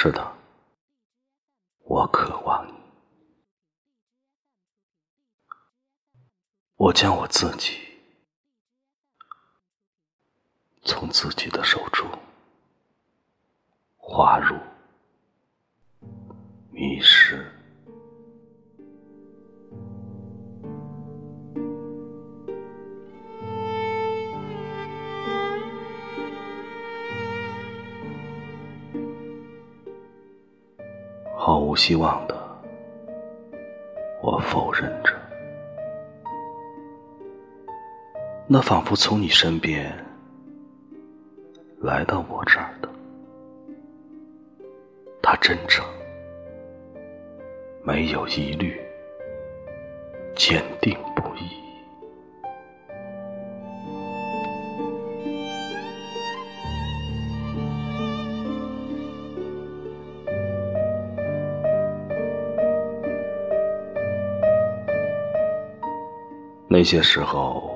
是的，我渴望你。我将我自己从自己的手中划入迷失。毫无希望的，我否认着。那仿佛从你身边来到我这儿的，他真诚，没有疑虑，坚定不移。那些时候，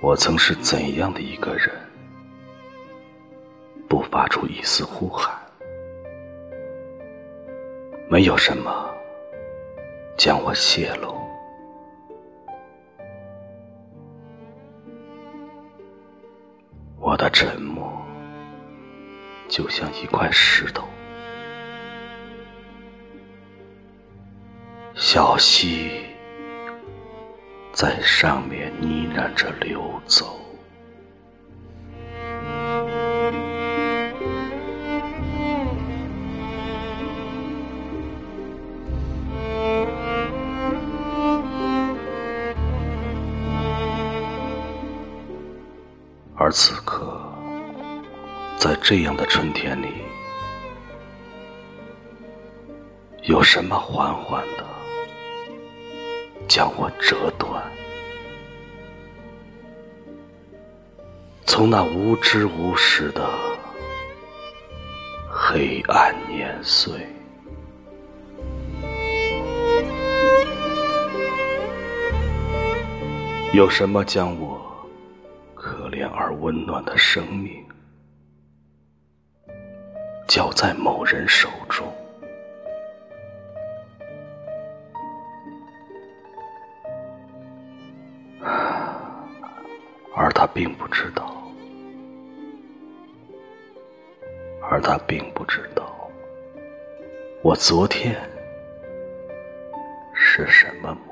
我曾是怎样的一个人？不发出一丝呼喊，没有什么将我泄露。我的沉默就像一块石头，小溪。在上面呢喃着流走，而此刻，在这样的春天里，有什么缓缓的？将我折断，从那无知无识的黑暗年岁，有什么将我可怜而温暖的生命交在某人手中？而他并不知道，而他并不知道，我昨天是什么模样。